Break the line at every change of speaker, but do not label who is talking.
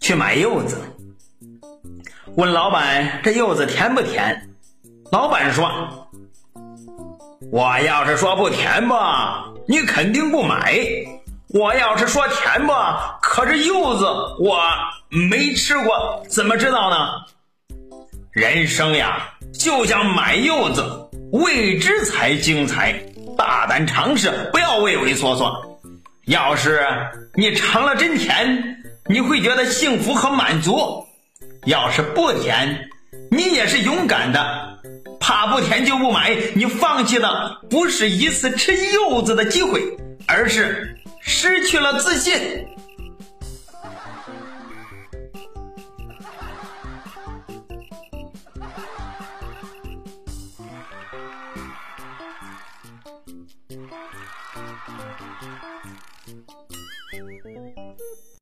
去买柚子，问老板这柚子甜不甜？老板说：“我要是说不甜吧，你肯定不买；我要是说甜吧，可是柚子我没吃过，怎么知道呢？人生呀，就像买柚子，未知才精彩，大胆尝试，不要畏畏缩缩。要是你尝了真甜，你会觉得幸福和满足；要是不甜，你也是勇敢的。”怕不甜就不买，你放弃的不是一次吃柚子的机会，而是失去了自信。